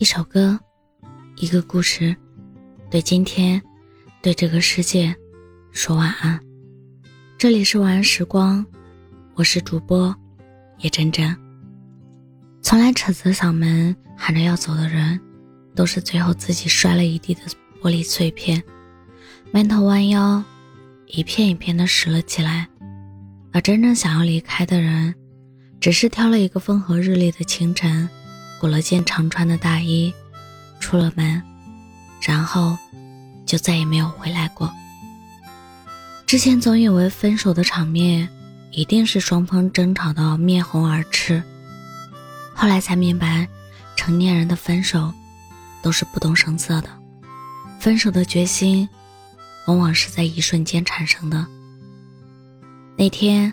一首歌，一个故事，对今天，对这个世界，说晚安。这里是晚安时光，我是主播叶真真。从来扯着嗓门喊着要走的人，都是最后自己摔了一地的玻璃碎片，埋头弯腰，一片一片的拾了起来。而真正想要离开的人，只是挑了一个风和日丽的清晨。裹了件常穿的大衣，出了门，然后就再也没有回来过。之前总以为分手的场面一定是双方争吵到面红耳赤，后来才明白，成年人的分手都是不动声色的，分手的决心往往是在一瞬间产生的。那天，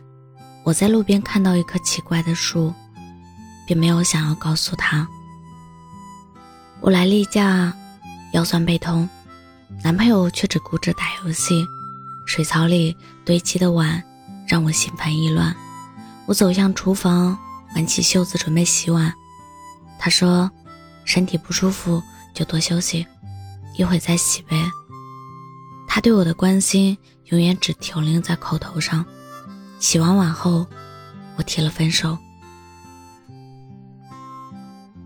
我在路边看到一棵奇怪的树。并没有想要告诉他，我来例假，腰酸背痛，男朋友却只顾着打游戏，水槽里堆积的碗让我心烦意乱。我走向厨房，挽起袖子准备洗碗，他说：“身体不舒服就多休息，一会再洗呗。”他对我的关心永远只停留在口头上。洗完碗后，我提了分手。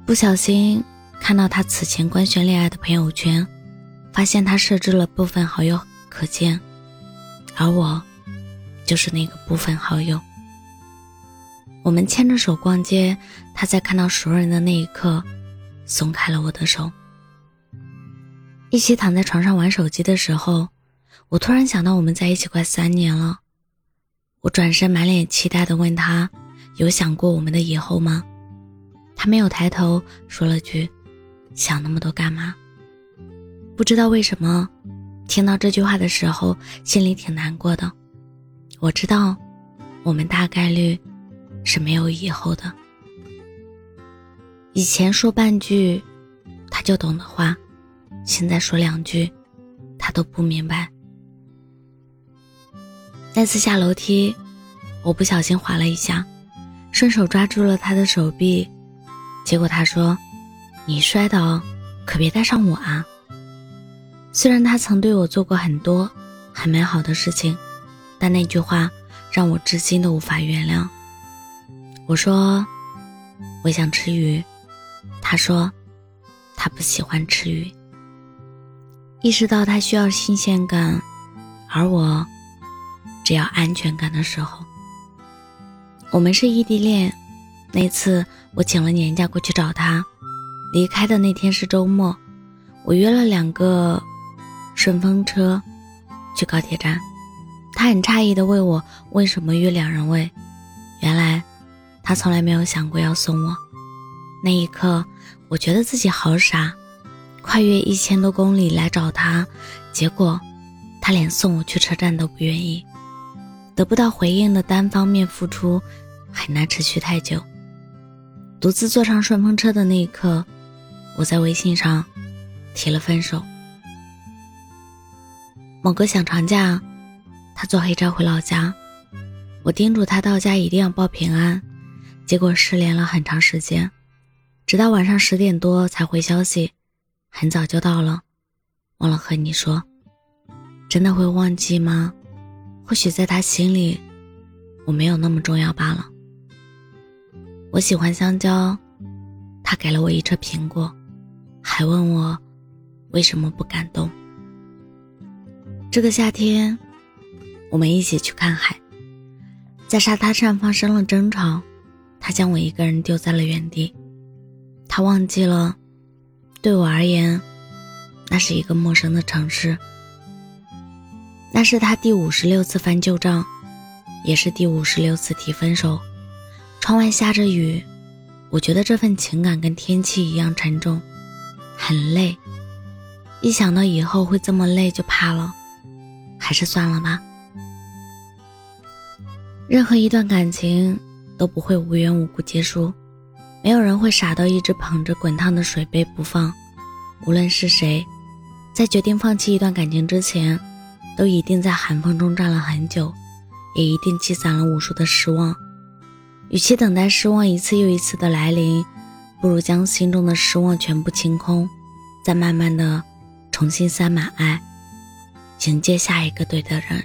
不小心看到他此前官宣恋爱的朋友圈，发现他设置了部分好友可见，而我就是那个部分好友。我们牵着手逛街，他在看到熟人的那一刻，松开了我的手。一起躺在床上玩手机的时候，我突然想到我们在一起快三年了。我转身满脸期待的问他：“有想过我们的以后吗？”他没有抬头，说了句：“想那么多干嘛？”不知道为什么，听到这句话的时候，心里挺难过的。我知道，我们大概率是没有以后的。以前说半句，他就懂的话，现在说两句，他都不明白。再次下楼梯，我不小心滑了一下，顺手抓住了他的手臂。结果他说：“你摔倒，可别带上我啊。”虽然他曾对我做过很多很美好的事情，但那句话让我至今都无法原谅。我说：“我想吃鱼。”他说：“他不喜欢吃鱼。”意识到他需要新鲜感，而我只要安全感的时候，我们是异地恋。那次我请了年假过去找他，离开的那天是周末，我约了两个顺风车去高铁站。他很诧异的问我为什么约两人位，原来他从来没有想过要送我。那一刻，我觉得自己好傻，跨越一千多公里来找他，结果他连送我去车站都不愿意。得不到回应的单方面付出很难持续太久。独自坐上顺风车的那一刻，我在微信上提了分手。某个小长假，他坐黑车回老家，我叮嘱他到家一定要报平安，结果失联了很长时间，直到晚上十点多才回消息，很早就到了，忘了和你说，真的会忘记吗？或许在他心里，我没有那么重要罢了。我喜欢香蕉，他给了我一车苹果，还问我为什么不感动。这个夏天，我们一起去看海，在沙滩上发生了争吵，他将我一个人丢在了原地。他忘记了，对我而言，那是一个陌生的城市。那是他第五十六次翻旧账，也是第五十六次提分手。窗外下着雨，我觉得这份情感跟天气一样沉重，很累。一想到以后会这么累，就怕了，还是算了吧。任何一段感情都不会无缘无故结束，没有人会傻到一直捧着滚烫的水杯不放。无论是谁，在决定放弃一段感情之前，都一定在寒风中站了很久，也一定积攒了无数的失望。与其等待失望一次又一次的来临，不如将心中的失望全部清空，再慢慢的重新塞满爱，迎接下一个对的人。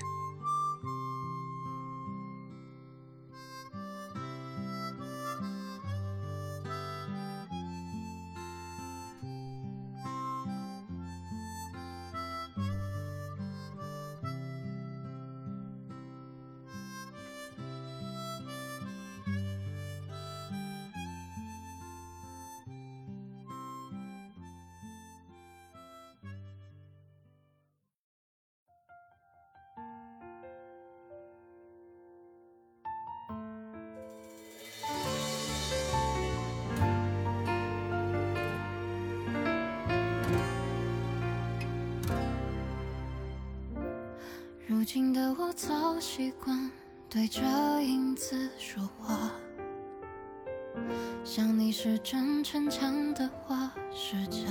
如今的我早习惯对着影子说话，想你是真逞强的话是假。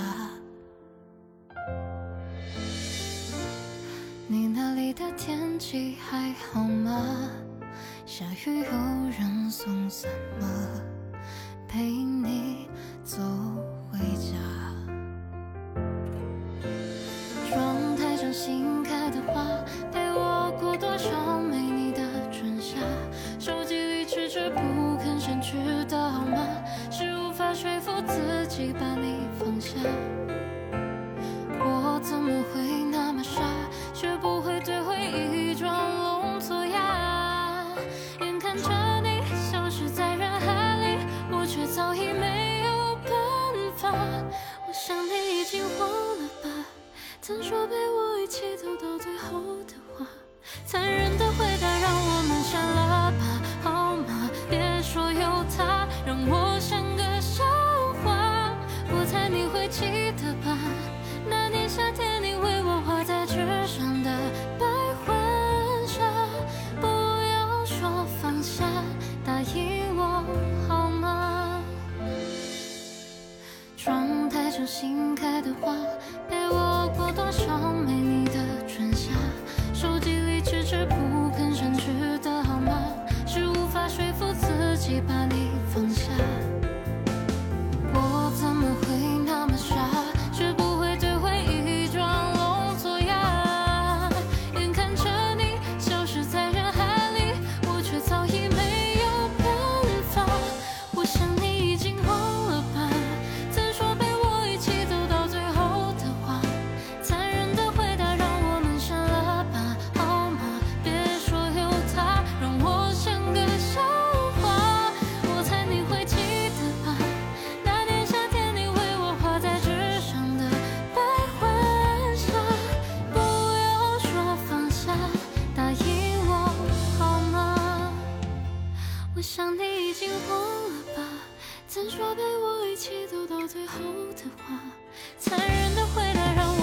你那里的天气还好吗？下雨有人送伞吗？陪你我怎么会那么傻，学不会对回忆装聋作哑？眼看着你消失在人海里，我却早已没有办法。我想你已经忘了吧，曾说曾说陪我一起走到最后的话，残忍的回答让我。